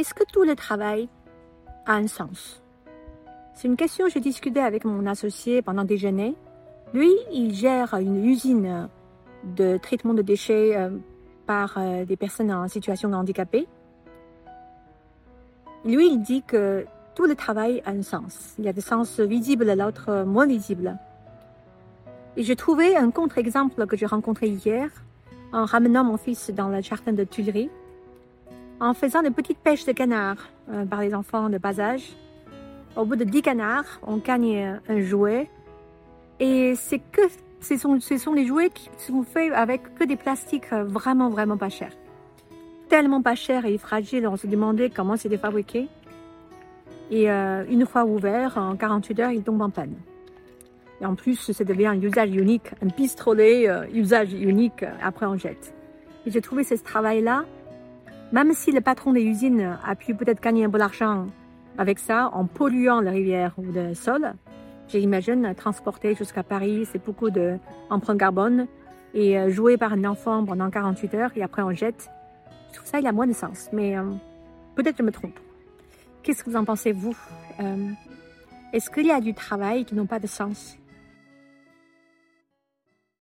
Est-ce que tout le travail a un sens? C'est une question que j'ai discutée avec mon associé pendant déjeuner. Lui, il gère une usine de traitement de déchets euh, par euh, des personnes en situation handicapée. Lui, il dit que tout le travail a un sens. Il y a des sens visibles, l'autre moins visible. Et j'ai trouvé un contre-exemple que j'ai rencontré hier en ramenant mon fils dans le jardin de Tuileries, en faisant des petites pêches de canards euh, par les enfants de bas âge. Au bout de 10 canards, on gagne un jouet. Et c'est que ce sont, ce les jouets qui sont faits avec que des plastiques vraiment, vraiment pas chers. Tellement pas chers et fragiles, on se demandait comment c'était fabriqué. Et euh, une fois ouvert, en 48 heures, il tombe en panne. Et en plus, ça devient un usage unique, un pistolet euh, usage unique, euh, après on jette. Et j'ai trouvé ce travail-là, même si le patron des usines a pu peut-être gagner un peu d'argent avec ça, en polluant la rivière ou le sol, j'imagine transporter jusqu'à Paris, c'est beaucoup d'empreintes carbone, et euh, jouer par un enfant pendant 48 heures et après on jette. Je trouve ça, il a moins de sens, mais peut-être je me trompe. Qu'est-ce que vous en pensez, vous? Est-ce qu'il y a du travail qui n'a pas de sens?